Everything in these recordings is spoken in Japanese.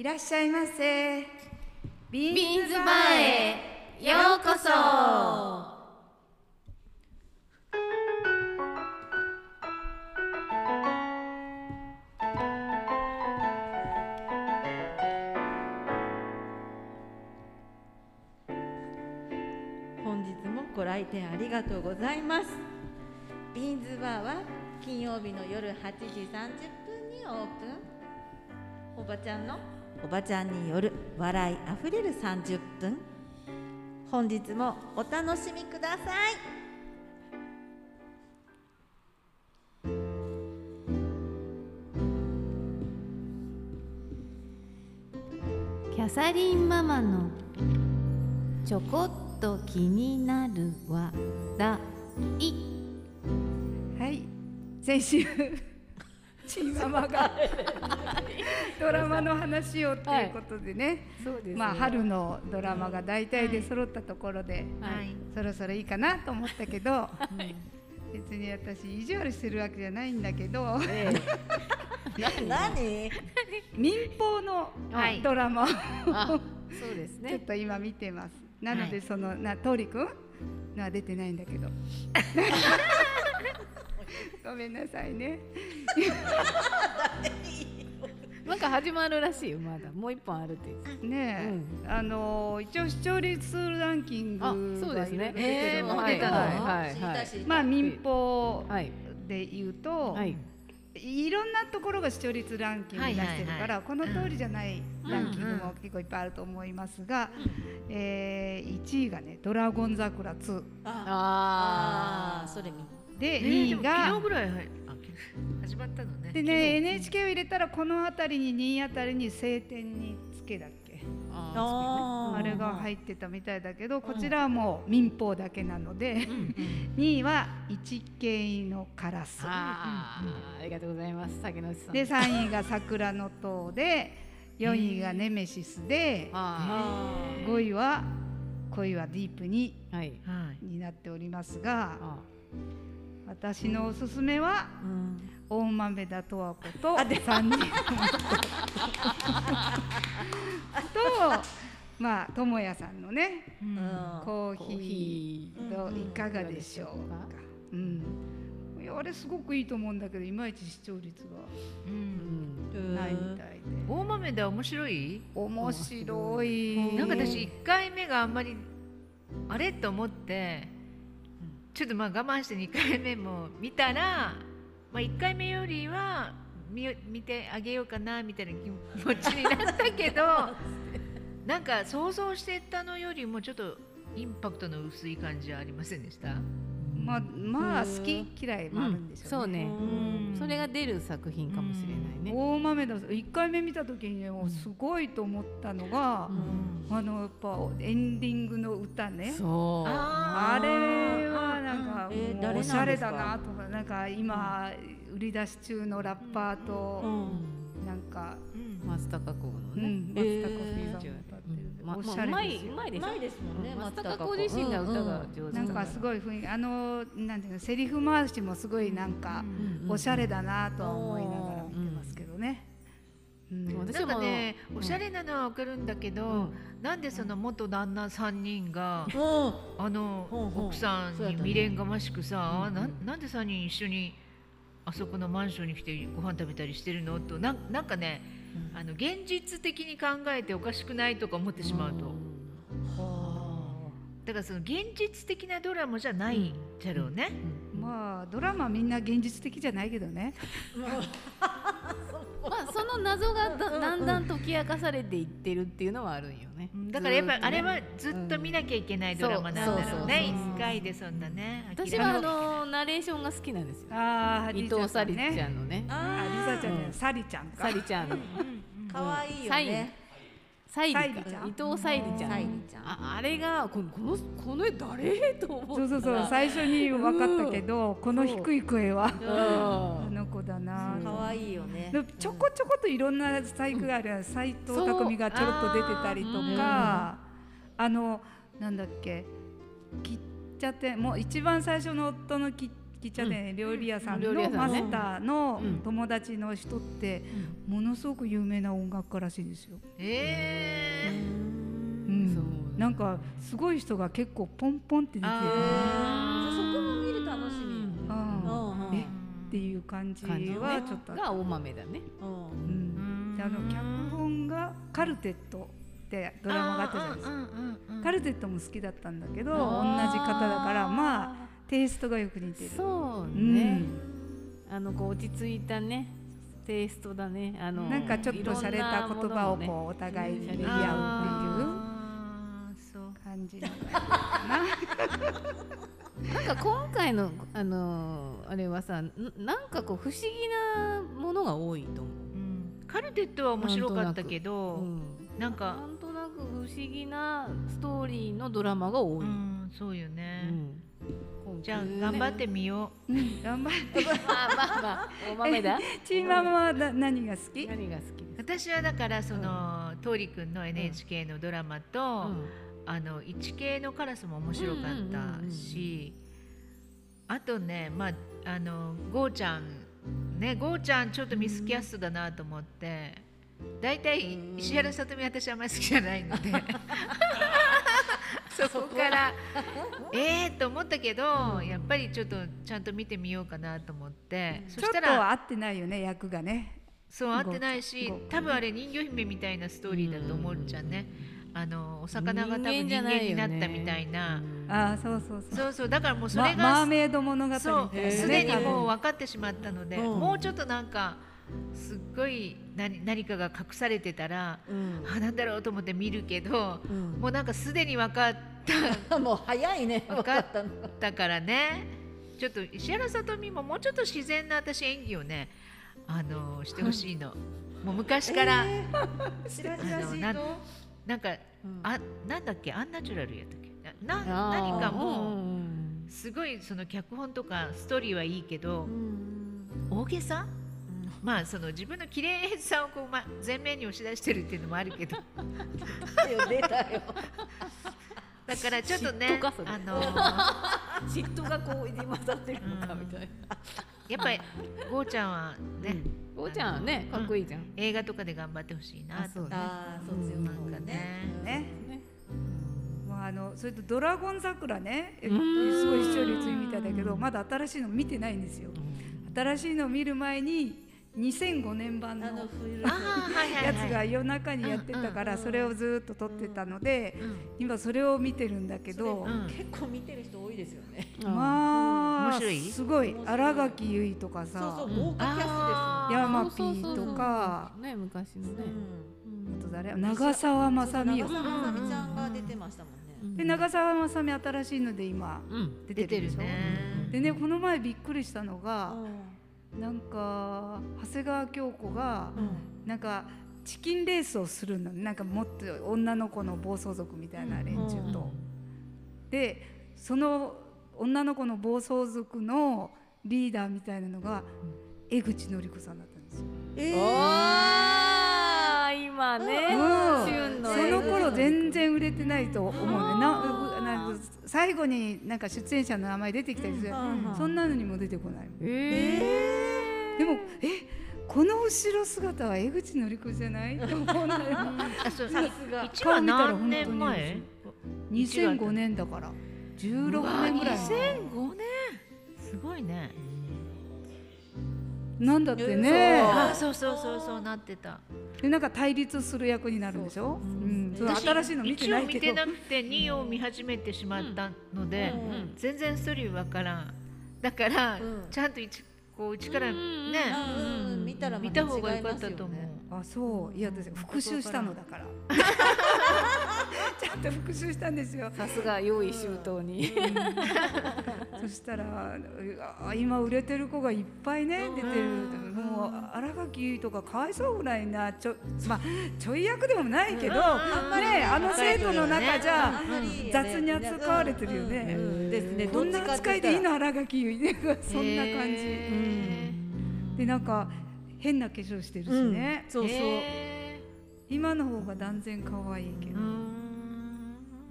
いらっしゃいませ。ビビーンズバーへ。ようこそ。本日もご来店ありがとうございます。ビーンズバーは金曜日の夜8時30分にオープン。おばちゃんのおばちゃんによる笑いあふれる30分。本日もお楽しみください。キャサリンママのちょこっと気になる話題。はい先週チーママが。ドラマの話をということでね、そうですまあ春のドラマが大体で揃ったところで、はい。そろそろいいかなと思ったけど、別に私意地悪してるわけじゃないんだけど、何？民放のはい。ドラマを、あそうですちょっねと今見てます。なのでその、な通りくんのは出てないんだけど。ごめんなさいね。なんか始まるらしいよまだ。もう一本あるって。言ってねえ、あの一応視聴率ランキングあそうですね。がいろいろ出てるので、もう出たの？はい。知りたい。知りたいまあ民放はい。で言うと、はい。い、ろんなところが視聴率ランキング出してるから、この通りじゃないランキングも結構いっぱいあると思いますが、えー、1位がね「ドラゴン桜2ああそれ見」でえー2でも位が、昨日ぐらい始まったのね。でね NHK を入れたらこの辺りに2位あたりに「晴天につけ」だっけ。あああれが入ってたみたいだけどこちらはもう民放だけなので、2位は「一景のカラス」ありがとうございます。竹野内さん。で3位が「桜の塔」で4位が「ネメシス」であ5位は「恋はディープにーはい。はい」になっておりますがあ私のおすすめはうん。大豆田十和子と3人と。まあ智也さんのねうん。コーヒヒー。といかがでしょうか。うん、いやあれすごくいいと思うんだけどいまいち視聴率うん。ーうん。がないみたいで。大豆で面白い？面白い。なんか私1回目があんまりあれ？と思ってちょっとまあ我慢して2回目も見たら、まあ、1回目よりは見よ見てあげようかなみたいな気 持ちになったけどなんか想像してたのよりもちょっとインパクトの薄い感じはありませんでした？まあまあ好き嫌いもあるんでしょうね。そうね。うん。それが出る作品かもしれないね。大豆田1回目見た時にねもうすごいと思ったのが、あのやっぱエンディングの歌ね。そう。あれはなんかうおしゃれだなとかなんか今売り出し中のラッパーとなんか、松たか子のね。うん、松えーたか子さんまおしゃれですよ。うまいうまいまいですもんね松たか子。自身が歌が上手なんかすごい雰囲気あのなんていうのセリフ回しもすごいなんかおしゃれだなとは思いながら見てますけどね。うん。なん。かねおしゃれなのはわかるんだけど、なんでその元旦那3人が、うん。あの奥さんに未練がましくさ、なんなんで3人一緒にあそこのマンションに来てご飯食べたりしてるの？となんなんかね、あの現実的に考えておかしくないとか思ってしまうと、はだからその現実的なドラマじゃないじゃろうね、まあドラマみんな現実的じゃないけどね。まあその謎がだだんだん解き明かされていってるっていうのはあるんよね。だからやっぱあれはずっと見なきゃいけないドラマなんだろうねそうそうそう一回でそんなね私はあのナレーションが好きなんですよ。ああ伊藤沙莉ちゃんんのね。あリサちゃんサリちゃんか。沙莉ちゃん。のかわいいよサイね沙莉か沙莉ちゃん。伊藤沙莉ちゃん。沙莉ちゃん。ああれがこのこのこの絵誰？と思った。そうそうそう。最初に分かったけど、この低い声は。あう。んの子だな。かわいいよね。でちょこちょこといろんな細工がある斎藤工がちょろっと出てたりとか。あのなんだっけ。切っちゃってもう一番最初の夫のき喫茶店料理屋さん料理のマ屋さんね。スターのうん友達の人ってものすごく有名な音楽家らしいですよ。えうん。そうなんかすごい人が結構ポンポンって出てる。そこも見る楽しみあえ？っていう感じはちょっとあった。が大豆だね。うん。うん。であの脚本がカルテットってドラマがあったじゃないですか。カルテットも好きだったんだけど同じ方だからまあテイストがよく似てる。そううん。ね、あのこう落ち着いたね。テイストだね。あのなんかちょっと洒落た言葉をこうお互いに言い合うっていう。感じな。なんか今回のあのあれはさんなんかこう不思議なものが多いと思う、うん。カルテットは面白かったけど、うん、なんかなんとなく不思議なストーリーのドラマが多い、うんそうようね、んじゃあ頑張ってみよう。ん。頑張って。まあまあまあ。お豆だ。チーママはな何が好き？何が好き？うです私はだからその桃李くんの NHK のドラマと、か、あの一系のカラスも面白かったし、あとねまああのゴーちゃん。ねゴーちゃんちょっとミスキャストだなと思って。大体石原さとみ私あんまり好きじゃないので そこから。ええと思ったけどやっぱりちょっとちゃんと見てみようかなと思って。そちょっとしたら合ってないよね役がね。そう合ってないし多分あれ人魚姫みたいなストーリーだと思うじゃんね。あのお魚が多分人間になったみたいな。ああそうそうそう。そうそうだからもうそまれがマーメイド物語みたいそうなねすでにもう分かってしまったので、うん。もうちょっとなんかすっごい何何かが隠されてたら、うん。あなんだろうと思って見るけど、うん。もうなんかすでに分かっ もう早いね 分かったの。たからねちょっと石原さとみももうちょっと自然な私演技をねあのしてほしいの。もう昔から、しらあのなんなんか、うん。あなんだっけ？アンナチュラルやったっけ？な何かもう。ん。すごいその脚本とかストーリーはいいけど、うん。大げさ、まあその自分の綺麗さをこう、ま、前面に押し出してるっていうのもあるけど。出たよ。出たよだからちょっとねあの嫉妬がこう入り混ざってるのかみたいな、やっぱりゴーちゃんはね、おーちゃんはねかっこいいじゃん、映画とかで頑張ってほしいなと。あそうね。ああそっちの方がね。ね。ね。もうあのそれとドラゴン桜ね、すごい視聴率いいみたいだけど、まだ新しいの見てないんですよ。新しいのを見る前に2005年版の やつが夜中にやってたから、それをずっと撮ってたので、今それを見てるんだけど、うん。結構見てる人多いですよね。まあ面白い？すごい。新垣結衣とかそうさキャあーヤマピーとかね昔のね。あと誰？長澤まさみよ。長澤まさみちゃんが出てましたもんね。で長澤まさみ新しいので今うん。出てるでしょ？でねこの前びっくりしたのがうなんか長谷川京子がん。なんかチキンレースをするの。なんかもっと女の子の暴走族みたいな連中と。でその女の子の暴走族のリーダーみたいなのが江口のり子さんだったんですよ。えあー今ねうん。その頃全然売れてないと思うねな。うなんか最後になんか出演者の名前出てきたりする、うん。そんなのにも出てこないえでもえこの後ろ姿は江口のり子じゃない？と思うんだよあそうさすが。一話何年前？2005年だから。16年ぐらい前。2005年。すごいねなんだってね。あそうそうそうそうなってた。でなんか対立する役になるんでしょ？うん。そう私新しいの見てないけ一応見てどなくて2を見始めてしまったので、うん。全然ストーリーわからん。だから、うん。ちゃんと一こう一からね、うんうん見たらま見た方が良かったと思う、あそう。いや私復習したのだから ちゃんと復習したんですよ。さすが用意周到に。そしたらあ今売れてる子がいっぱいね出てるもう新垣とかかわいそうぐらいなちょまあちょい役でもないけどねあの生徒の中じゃあん。まり雑に扱われてるよね。うん。うん。ですね。こんな扱いでいいの新垣そんな感じ。へでなんか変な化粧してるしね。そうそう。へ今の方が断然可愛いけど。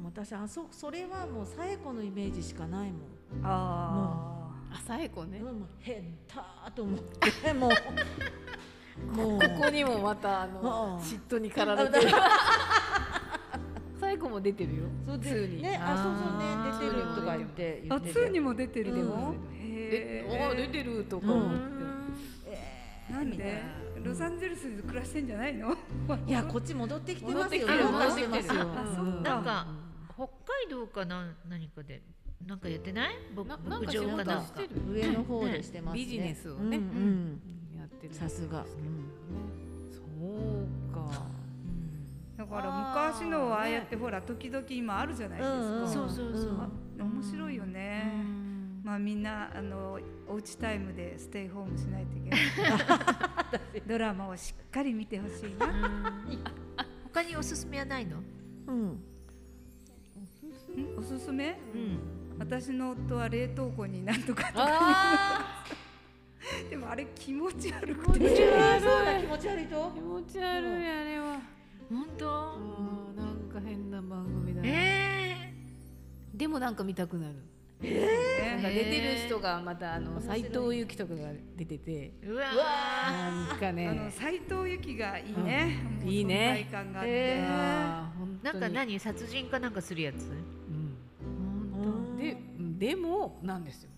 私あそそれはもう紗栄子のイメージしかないもん。あ朝エコね。うんもう変だと思ってもう。もう。ここにもまたあうん。の嫉妬に駆られてる。最後も出てるよ。そうでツーに。ねあそうそうね出てるとか言って言あって2にも出てるでも、でへおー出えてるとかうん。思って、なんでロサンゼルスで暮らしてんじゃないの？いやこっち戻ってきてますよ。戻ってきてまなんか北海道かな何かでなんかやってない？牧場か仕事かなんか上の方でしてますね。ビジネスをねうん。うんやってるさすが。そうか。だから昔のはああやってほら時々今あるじゃないですか、うんうんそうそうそう。あ面白いよね、まあみんなあのおうちタイムでステイホームしないといけない。ドラマをしっかり見てほしいな。他におすすめはないの？うん。ん？おすすめ？うん。私の夫は冷凍庫になんとかとか。あ でもあれ気持ち悪くて。えーそうだ気持ち悪いと。ー気持ち悪いあれは。本当？なんか変な番組だねえでもなんか見たくなるなんねか出てる人がまたあの斎藤由貴とかが出てて。ー、うわなんかあのね斉藤由貴がいいね、いいね。存在感があって、なんか何？殺人かなんかするやつ？うん。ででもなんですよ。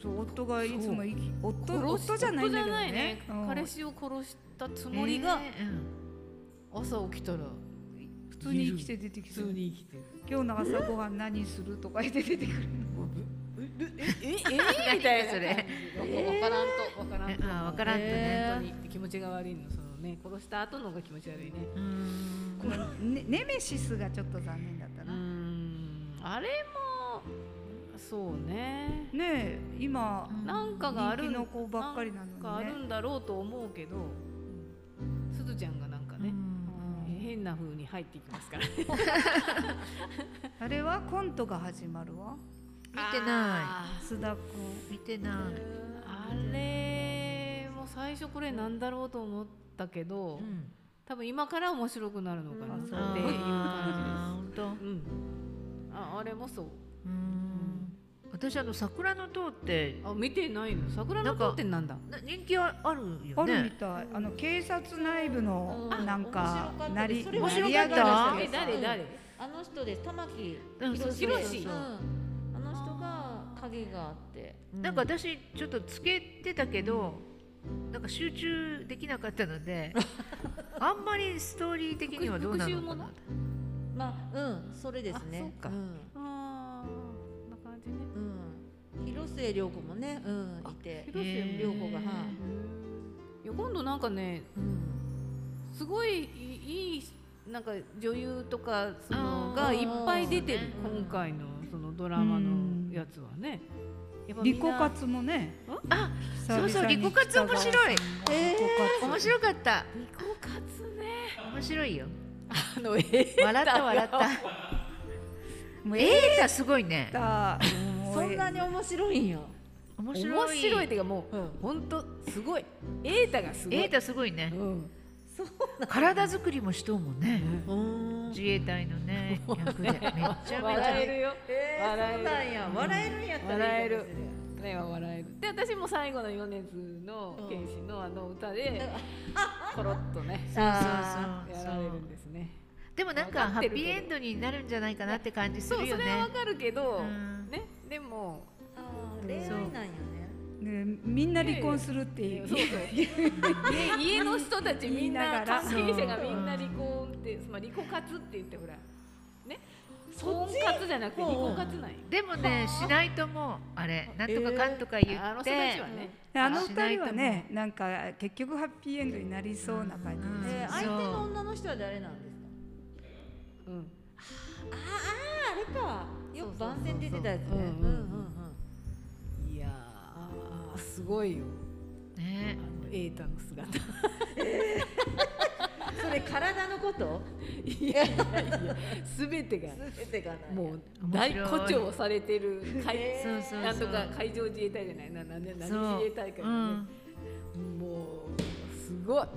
そう夫がいつも夫殺し夫じゃないんだけど夫じゃないね。うん。彼氏を殺したつもりがえ。ーうん朝起きたら普通に生きて出てきて普通に生きてる今日の朝ごはん何するとか言って出てくるえええみたいなそれわからんとわからんとえあわからんとね本当に気持ちが悪いのそのね殺した後の方が気持ち悪いねうーんこのネネメシスがちょっと残念だったな、あれもそうねね今なんかがあるの子ばっかりなのにねなんかあるんだろうと思うけど変な風に入っていきますから。あれはコントが始まるわ。見てな須田君い見てない。あれも最初これなんだろうと思ったけど、うん。多分今から面白くなるのかなうんっていう感じです。うん。ああれもそう。うん私あの桜の塔ってあ見てないの？桜の塔ってなんだ？な人気ああるよね。あるみたい。あの警察内部のうん。なんかなり面白かったえ誰誰？あの人です。玉木うんそうそう宏そう。そううん。あの人が影があって。なんか私ちょっとつけてたけど、なんか集中できなかったので あんまりストーリー的にはどうなのかな まあうん。それですね。あそうか。ん。ああこんな感じね。うん。広末涼子もねうんいて。広瀬へー涼子がはい。いや今度なんかねうん。すごいいいなんか女優とかそのがいっぱい出てる今回のそのドラマのやつはね。リコカツもねあそうそうリコカツ面白い。リコカツ面白かった。リコカツね。面白いよ。あのえ笑った。笑った。もうエータすごいね。だそんなに面白いんよ。面面白い。白いっていうかもううん。本当すごい。エータがすごい。エータすごいね。うん。体作りもしとうもんねうん。自衛隊のね役で。めっちゃめちゃ笑えるよ。えー笑えるそうなんや。笑えるんやったら笑える。ねは笑える。で私も最後の米津のうん。剣士のあの歌でコロッとねそうあそうそう。やられるんですね。でもなんかハッピーエンドになるんじゃないかなって感じすそうるよね。それはわかるけどうん。ねでも恋愛なんよね。ねみんな離婚するっていう。そうそう。家家の人たちみんな関係者がみんな離婚ってまあ離婚活って言ってほら。ね。婚活じゃなくて離婚活なんよ。でもねしないともうあれなんとかかんとか言あの人って、たちはね。であのしないと二人はねなんか結局ハッピーエンドになりそうな感じ。うん。で相手の女の人は誰なんですか？うん。あーあーあれかよく番宣出てたやつね。いやーすごいよ。ね。あのエータの姿。う んそれ体のこと？いやいやいやすべてが。全てがもう面大誇張されてる海なんとか海上自衛隊じゃない。ななんで何自衛隊かね、うん。もうすごい。うん。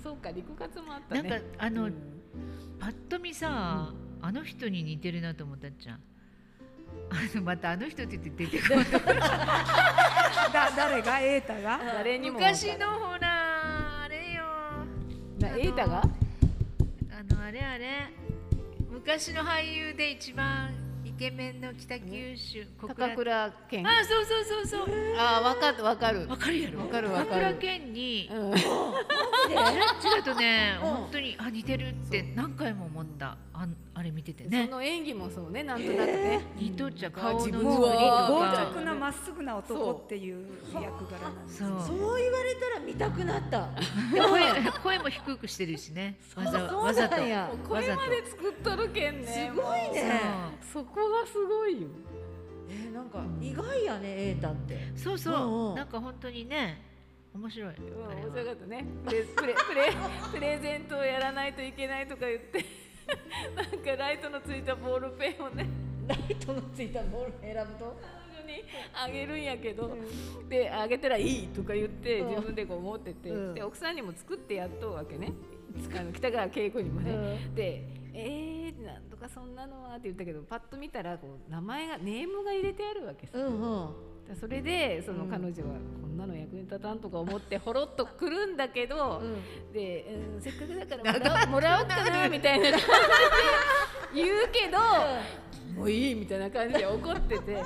そうか陸活もあったね。なんかあの、うん。パッと見さ、あの人に似てるなと思ったじゃん。あ のまたあの人って言って出てこない。だ誰が？瑛太が？誰にも昔るのほらあれよ。な瑛太が？あのあれあれ。昔の俳優で一番イケメンの北九州小高倉健？ああそうそうそうそう。あ分かる分かる。わかるやろ。わかるわかる。小倉健にうん。ちらとねうん。本当にあ似てるって何回も思った。あんあれ見てて。そねの演技もそうねなんとなくね。似とっちゃ顔の作りとか。直なまっすぐな男っていう役柄なんですそう。そう。言われたら見たくなった。で声声も低くしてるしね。わざそうわざと。声まで作っとるけんね。すごいね。そこがすごいよ。えーなんか意外やね瑛太って。そうそう。うんそううん。なんか本当にね面白い。うん面白かったね。プレプレプレゼントをやらないといけないとか言ってなんかライトのついたボールペンをね。ライトのついたボール選ぶと？彼女にあげるんやけど、であげたらいいとか言ってうん。自分でこう思ってて、うん。で奥さんにも作ってやっとうわけね。あの北川景子にもね、で「えー、なんとかそんなのは」って言ったけどパッと見たらこう名前がネームが入れてあるわけさ、うんうんそれでそのうん。彼女はこんなの役に立たんとか思ってほろっとくるんだけど、で、うん、せっかくだからもらおうかなみたいな感じで言うけど、もういいみたいな感じで怒ってて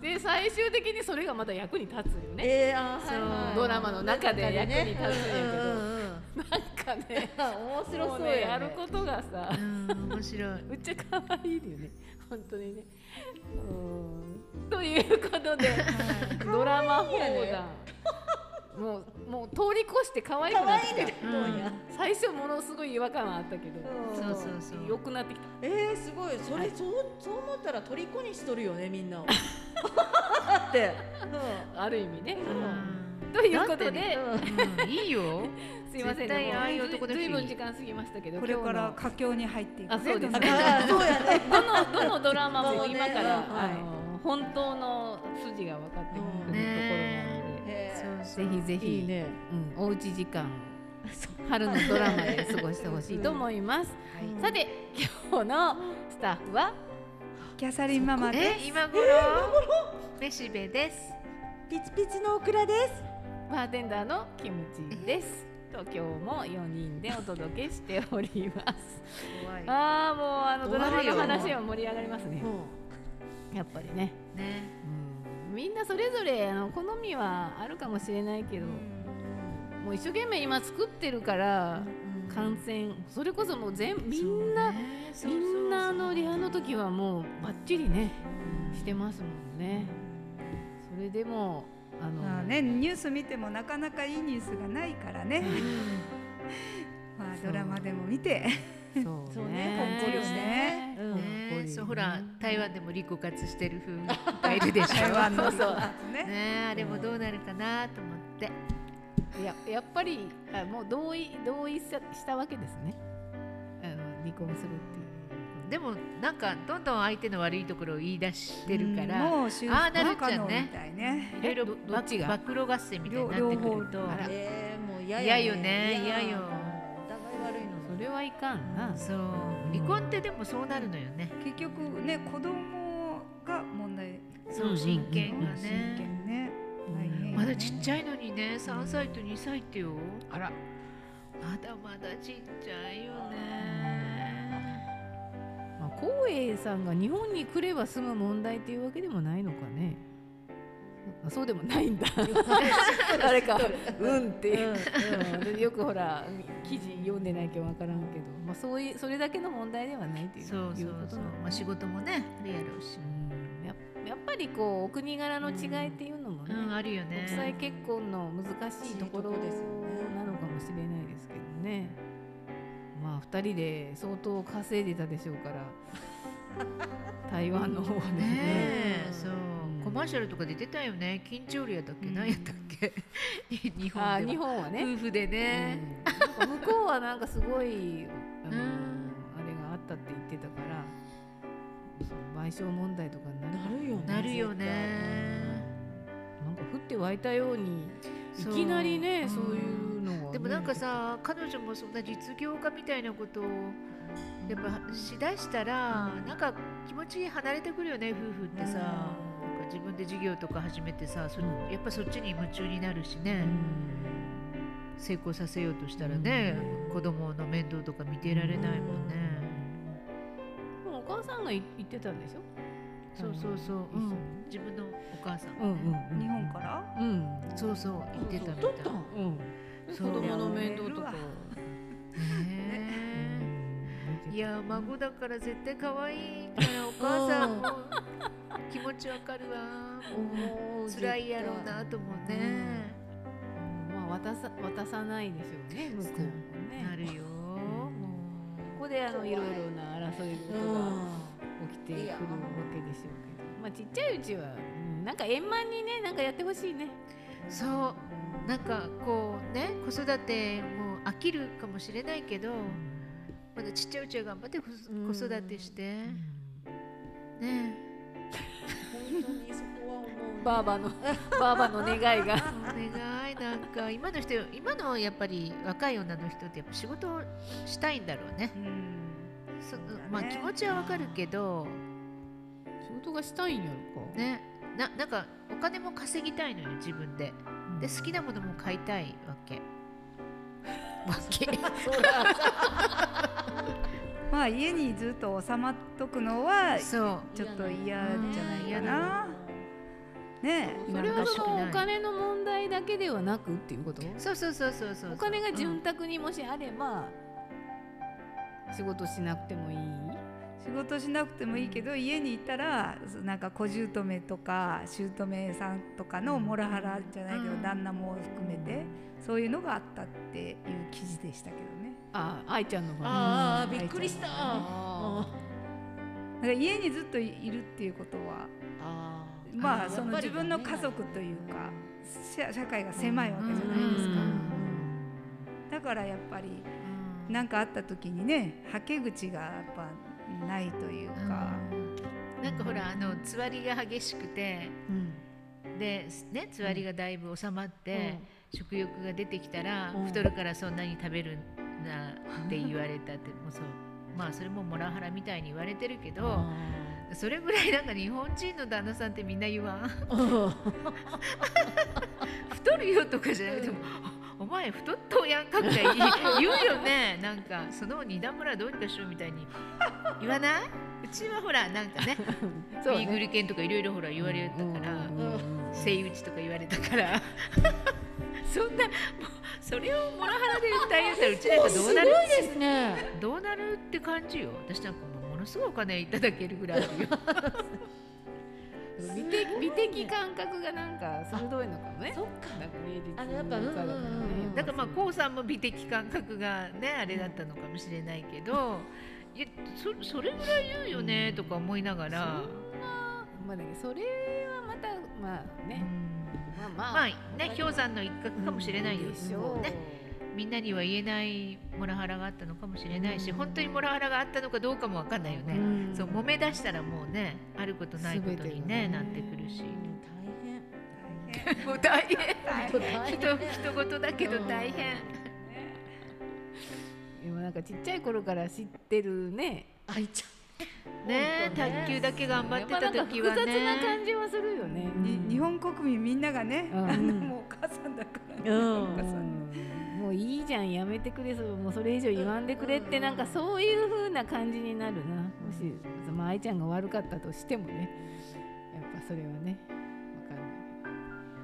で最終的にそれがまた役に立つよね、えー、あーはいはい。ドラマの中で役に立つんやけど。うんうんうんなんかね 面白もそううやね。ねやることがさうん面白い。むっちゃ可愛いよね。本当にね。うん ということで、ドラマ放談。もうもう通り越して可愛く可なってきた。愛いねどうや最初ものすごい違和感はあったけど、そうそうそう。良くなってきた。えー、すごい。それ、はい。そうそう思ったら虜にしとるよねみんな って、ある意味ね、うん。ということで、うんうんうん。いいよ。すいません絶対ああいうも男の人ずい。ぶん時間過ぎましたけどこれから佳境に入っていく。ねあそうです。ねそうやね。のどのどのドラマも今から、ね。あの本当の筋が分かってくるところなので、へーぜひぜひ。いいね。うん、おうち時間。春のドラマで過ごしてほしいと思います、はい。さて今日のスタッフは？キャサリンママでえ今頃？めしべです。ピチピチのオクラです。バーテンダーのキムチです。と今日も4人でお届けしております。ああもうあのドラマの話は盛り上がりますねやっぱりね、ね。うん、みんなそれぞれあの好みはあるかもしれないけど、もう一生懸命今作ってるから、感染それこそもう全みんな、みんなあのリハの時はもうバッチリね、してますもんね。それでもあの、まあねニュース見てもなかなかいいニュースがないからね。まあドラマでも見てそうね。ほっこりね。ね。そうほら台湾でもリコ活してる風がいるでしょ。台湾のそうね。ねあれもどうなるかなと思って。いややっぱりあもう同意同意したしたわけですね。あの離婚するっていう。でもなんかどんどん相手の悪いところを言い出してるから。ああなる不可能みじゃんね。たいろいろどどっちが？暴露合戦みたいになってくると。えー、もう嫌嫌よね。嫌よれはいかんな。そう。離婚ってでもそうなるのよね。結局ね子供が問題。そう真剣が真ね。剣ね。まだちっちゃいのにね3歳と2歳ってよ。あら。まだまだちっちゃいよね。まあ、光栄さんが日本に来れば済む問題っていうわけでもないのかねあそうでもないんだ。誰か「うん」っていう、うんでよくほら記事読んでないけど分からんけど、まあ、そういうそれだけの問題ではないっていうそうそうそう。まあ仕事もねあるやろうし。うん。ややっぱりこうお国柄の違いっていうのもね、うんあるよね。国際結婚の難しいところですよね。なのかもしれないですけどね。まあ2人で相当稼いでたでしょうから 台湾の方でね。ねえそう。コマーシャルとかで出たよね。緊張料やったっけ、うん。何やったっけ？日本は。日本はね、夫婦でね、うん。向こうはなんかすごいあの、うん。あれがあったって言ってたから賠償問題とかになる。よね。なるよね。なんか降って湧いたようにいきなりねう。んそういうのがね。でもなんかさ彼女もそんな実業家みたいなことをやっぱしだしたらなんか気持ち離れてくるよね夫婦ってさ、なんか自分で授業とか始めてさそやっぱそっちに夢中になるしね、成功させようとしたらね、子供の面倒とか見てられないもんね、もうお母さんがい言ってたんでしょ？そうそうそう、一緒にうん。自分のお母さん、うんうん日本から？うん。そうそう言ってたみたい。うん。子供の面倒とか ねえいや孫だから絶対可愛いからお母さんも。気持ちわかるわ。もう辛いやろうなと思うね、まあ渡さ渡さないでしょうね向こうもね。なるよ。もここであのいろいろな争い事が起きてくるわけでしょうけど。まあちっちゃいうちは、うんなんか円満にねなんかやってほしいね。うそう。なんかこうね子育ても飽きるかもしれないけどまだちっちゃいうちは頑張って子子育てして、ね本当にそこは思う。バーバのバーバの願いが。お願いなんか今の人今のやっぱり若い女の人ってやっぱ仕事をしたいんだろうね。うん。そまあ気持ちはわかるけど。仕事がしたいんやろか。ね。ななんかお金も稼ぎたいのよ自分で。で好きなものも買いたいわけ。わけまあ家にずっと収まっとくのはそう。ちょっと嫌じゃないかな。ねえ。それはそのお金の問題だけではなくっていうこと？そうそうそうそうそうお金が潤沢にもしあれば仕事しなくてもいい？仕事しなくてもいいけど家にいたらなんか小姑とか姑さんとかのモラハラじゃないけど、うん。旦那も含めてそういうのがあったっていう記事でしたけどね。あ愛ちゃんの方ああびっくりした。あだから家にずっといるっていうことはあーまあーその自分の家族というか社社会が狭いわけじゃないですか。だからやっぱり何かあった時にねはけ口がやっぱないというか。なんかほらあのつわりが激しくてでねつわりがだいぶ収まって、食欲が出てきたら、うん。太るからそんなに食べるなって言われたってもうそう。まあそれもモラハラみたいに言われてるけど、それぐらいなんか日本人の旦那さんってみんな言わん？太るよとかじゃなくても、お前太っとうやんかって言い言うよね。なんかその二段村どうにかしようみたいに言わない？うちはほらなんかね そうね。ビーグル犬とかいろいろほら言われたから、セイウチとか言われたからそんなもうそれをモラハラで訴えたらうちなんかどうなるですね。どうなるって感じよ。私なんかものすごいお金いただけるぐらいよ 美的美的感覚がなんか鋭いのかもね。そっか。なんか芸術あのやっぱうんうんうん。家だからねだからまあこうさんも美的感覚がねあれだったのかもしれないけどいやそそれぐらい言うよねとか思いながら、まあだけどそれはまたまあうねんまあまあ。ね氷山の一角かもしれないよ、でしょう。ね。みんなには言えないモラハラがあったのかもしれないし、本当にモラハラがあったのかどうかもわかんないよね、うん。そう揉め出したらもうねあることないことに、ねなってくるし、大変。もう大変。人人事だけど大変、でもなんかちっちゃい頃から知ってるね。あいちね本当ね卓球だけ頑張ってた時はやっぱなんか複雑なね感じはするよね。に日本国民みんながね、うん。あのもうお母さんだから、うん。お母さん。うんもういいじゃんやめてくれそう。もうそれ以上言わんでくれってなんかそういう風な感じになるな。もし、まあ、愛ちゃんが悪かったとしてもね。やっぱそれはね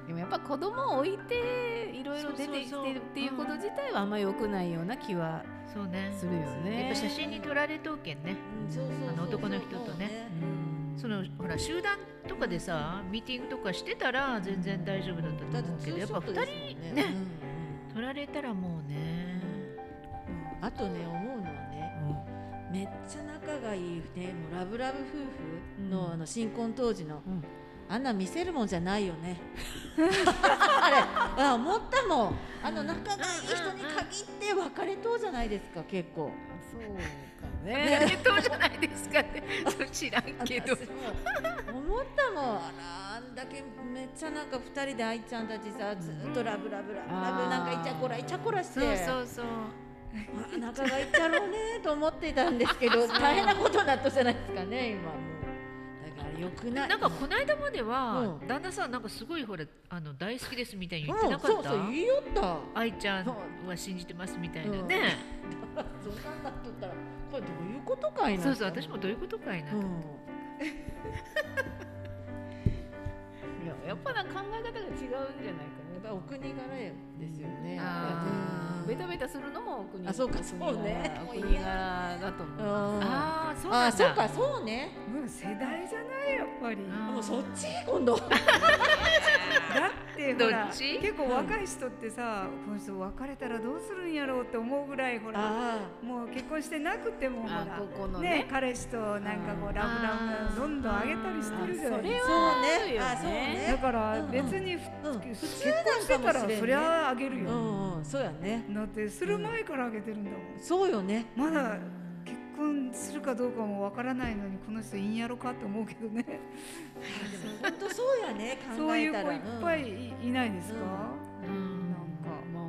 でもやっぱ子供を置いていろいろ出てきてるっていうこと自体はあんま良くないような気はそうね。するよね。やっぱ写真に撮られとうけんね。あの男の人とね。うん。そのほら集団とかでさミーティングとかしてたら全然大丈夫だったと思うけどやっぱ2人ね撮られたらもうね。あとね思うのはねめっちゃ仲がいいねもうラブラブ夫婦の,、うん。あの新婚当時の、んあんな見せるもんじゃないよね。あれ。あ思ったもん。あの仲がいい人に限って別れとうじゃないですか結構。そうかやねめとうじゃないですかってそう知らんけど。思ったもん。あらあんだけめっちゃなんか二人で愛ちゃんたちさずっとラブラブラブラブなんかイチャコライチャコラして。そうそうそう。あ中がいっちゃろ うねと思ってたんですけど大変なことになったじゃないですかね今もよくない。なんかこの間までは、うん。旦那さんなんかすごいほらあの大好きですみたいにうん言ってなかった、そうそう言いよった。愛ちゃんは信じてますみたいなね、そん。なんなっとったらこれどういうことかいな。そうそう私もどういうことかいなと、うん。いややっぱな考え方が違うんじゃないかやっぱお国柄ですよね。ベタベタするのもお国あそうかそうね。柄お国柄だと思う。あああそうなんだ。あそうかそうね。もう世代じゃないやっぱり。あもうそっち？今度。だってほらどっち？結構若い人ってさ、この人別れたらどうするんやろうって思うぐらいほらあもう結婚してなくてもほらあここのね。ね彼氏となんかこうラブラブどんどん上げたりしてるじゃないですか。はあるよそうね。あそうね。ねだから別にふ、あうん。結婚してたらそりゃあげるよ、うん。うん。そうやね。だってする前からあげてるんだもん、そうよね。まだ結婚するかどうかもわからないのにこの人いいんやろかって思うけどね。本当そうやね 考そういう子いっぱいい,、いないですか、うん。なんか。まあ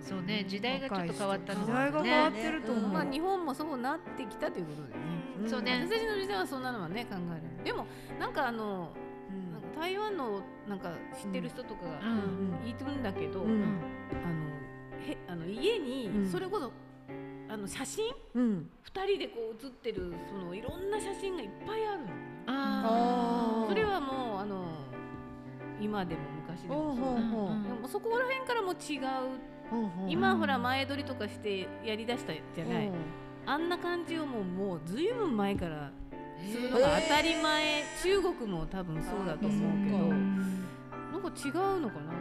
そうね。時代がちょっと変わったの時代が変わってると思う、うんまあ日本もそうなってきたということでね。うん。そうね。私の時代はそんなのはね考えるでもなんかあの台湾のなんか知ってる人とかがうん。言うんだけど、うん。あのへあの家にうん。それこそ、あの写真？うん。二人でこう写ってるそのいろんな写真がいっぱいあるあそれはもうあの今でも昔でもそうでもそこら辺からも違う。今ほら前撮りとかしてやりだしたじゃない。あんな感じをもうもうずいぶん前からするのが当たり前。中国も多分そうだと思うけどうんなんか違うのかな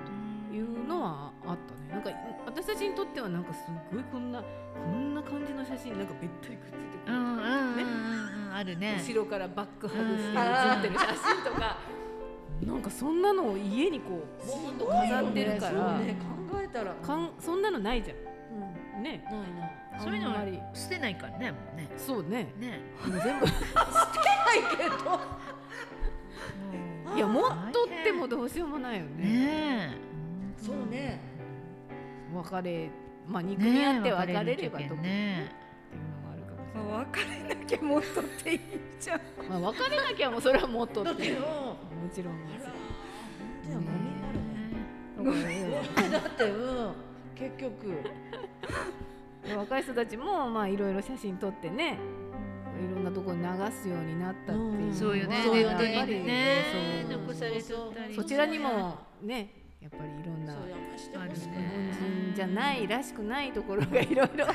というのはあった。ねなんか私たちにとってはなんかすごいこんなこんな感じの写真なんかべったりくっついてくるうんうんうんうんうんあるね。後ろからバックハグしてうん。写ってる写真とか。なんかそんなのを家にこうボーンと飾ってるから、そうね。考えたら。かんそんなのないじゃうん。んね。ないなそうい。うのあんまり。捨てないからねもうね。そうね。ね。全部。ないけど。いや持っとってもどうしようもないよね。ねそうね別れまあえ憎み合って別れればとかんねっていうのがあるかもしれない。まあ、別れなきゃもっとっていいじゃんまあ、別れなきゃもうそれはもっとって。だってよもちろんもちろんじゃあゴミになるねだからねだってうん結局で若い人たちもまあいろいろ写真撮ってねいろんなところに流すようになったっていうのはうんそうよね。そうよね。ネットにねそう。残されちゃったりそちらにもねやっぱりいろんなある日本人じゃないらしくないところがいろいろ。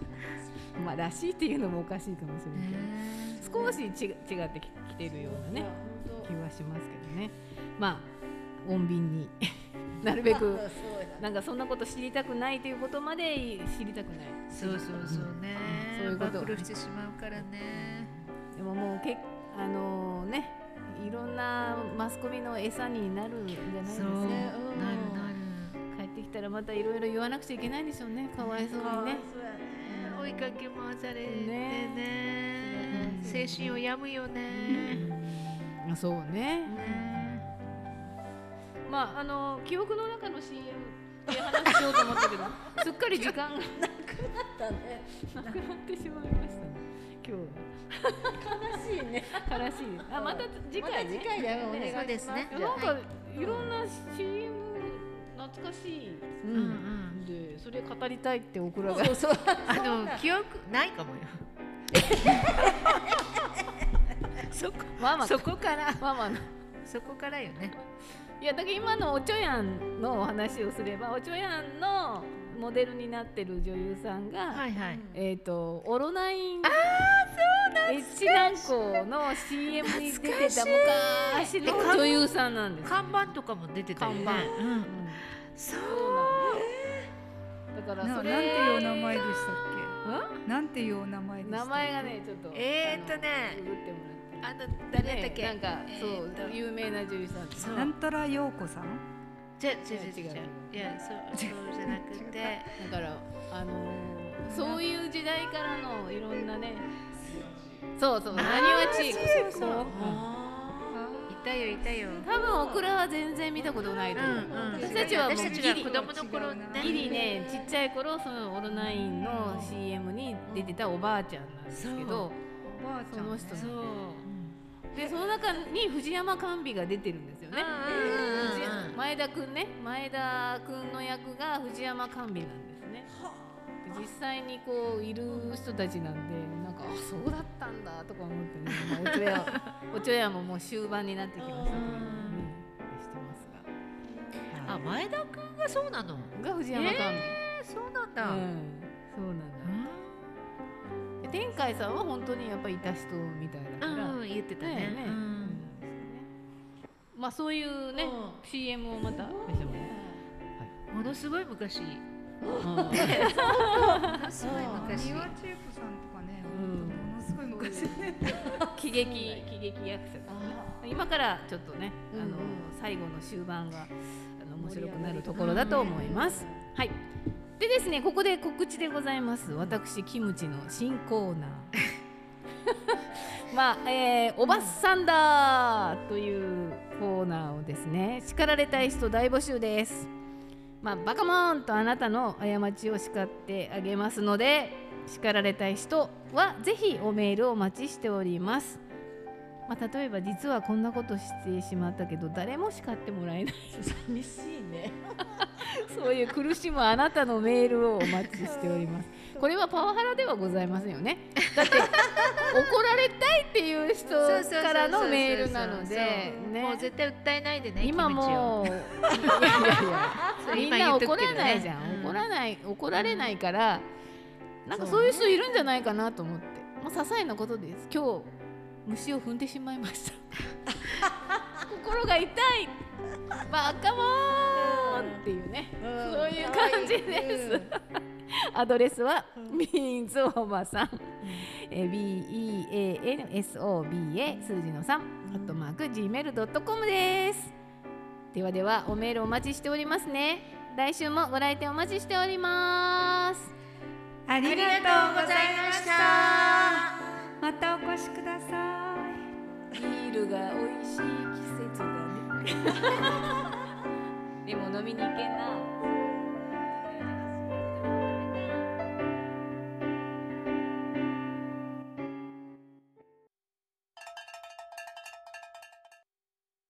まあらしいっていうのもおかしいかもしれないけど少しち違ってききてるようないね気はしますけどね。まあ穏便に。なるべく な。んかそんなこと知りたくないということまで知りたくない。そうそうそうね。そういうこと。暴露してしまうからね。でももうけあのねいろんなマスコミの餌になるんじゃないですか。ね帰ってきたらまたいろいろ言わなくちゃいけないんでしょうね。かわいそうにね。ね追いかけ回されてね。ね。精神を病むよね。あそうねねまああの記憶の中の CM って話しようと思ったけど すっかり時間がだね。なくなってしまいました。ね今日。悲しいね。は悲しいあまた次回ね。また次回だよ。お願いします。そうですね。なんか、い、ろんな CM 懐かしい。うんうん。うんでそれ語りたいってオクラが。そうそう。あの記憶ないかもよ。そこママそこから。ママの。そこからよね。いやだから今のおちょやんのお話をすればおちょやんのモデルになってる女優さんが、はいはい。えっ、とオロナインあそう越南港の CM に出てた昔の女優さんなんですよ看板とかも出てたよね。看板。うん。そう。そうなんですだからななんてそれいうお名前でしたっんけなんていうお名前でした名前がねちょっとえーっとねあのググってもらって。あの誰だっけ、ねなんか、えそう有名な女優さん。なんたら陽子さん？違う違う違ういやそう そうじゃなくて。だからあのーそういう時代からのいろんなねそうそうなにわちそうそうこうあいたよいたよ。多分オクラは全然見たことないと思う、うんうん。私たちはもう子供の頃ね。ギリねちっちゃい頃そのオロナインの CM に出てたおばあちゃんなんですけどおばあちゃんね。その人そう。でその中に藤山甘美が出てるんですよね。うんうんうん前田くんね前田くんの役が藤山甘美なんですね。で実際にこういる人たちなんでなんかあそうだったんだとか思ってね、まあ、おちょやおちょやももう終盤になってきましたけど、ね、してますが。あ前田くんがそうなの？が藤山甘美、えーそうなんだ、うん、そうなんだ。で天海さんは本当にやっぱりいた人みたいだから、うん、言ってたね。ねまあそういうね、CM をまた見せてもらものすごい昔。もう。のすごい昔。庭チープさんとかね、うん。ものすごい昔。ね 喜劇喜劇役者です。ね今からちょっとね、うんあの最後の終盤があの面白くなるところだと思います。はい。でですね、ここで告知でございます。私キムチの新コーナー。まあ、えーおばさんだというコーナーをですね、叱られたい人大募集です。まあ、バカモーンとあなたの過ちを叱ってあげますので、叱られたい人はぜひおメールをお待ちしております。まあ、例えば実はこんなことしてしまったけど誰も叱ってもらえない寂しいね そういう苦しむあなたのメールをお待ちしておりますこれはパワハラではございませんよね。だって怒られたいっていう人からのメールなのでね。もう絶対訴えないでね今もう みんな怒らないじゃん、うん怒らない怒られないから、なんかそういう人いるんじゃないかなと思って。もう些細なことです。今日虫を踏んでしまいました。心が痛い。バカモーンっていうね、そういう感じです、アドレスは、ビーンズおばさん、えー BEANSOBA 数字の3、アットマーク Gmail.com です。ではでは、おメールお待ちしておりますね。来週もご来店お待ちしております。ありがとうございましたまたお越しくださいビールが美味しい季節だね。でも飲みに行けんな。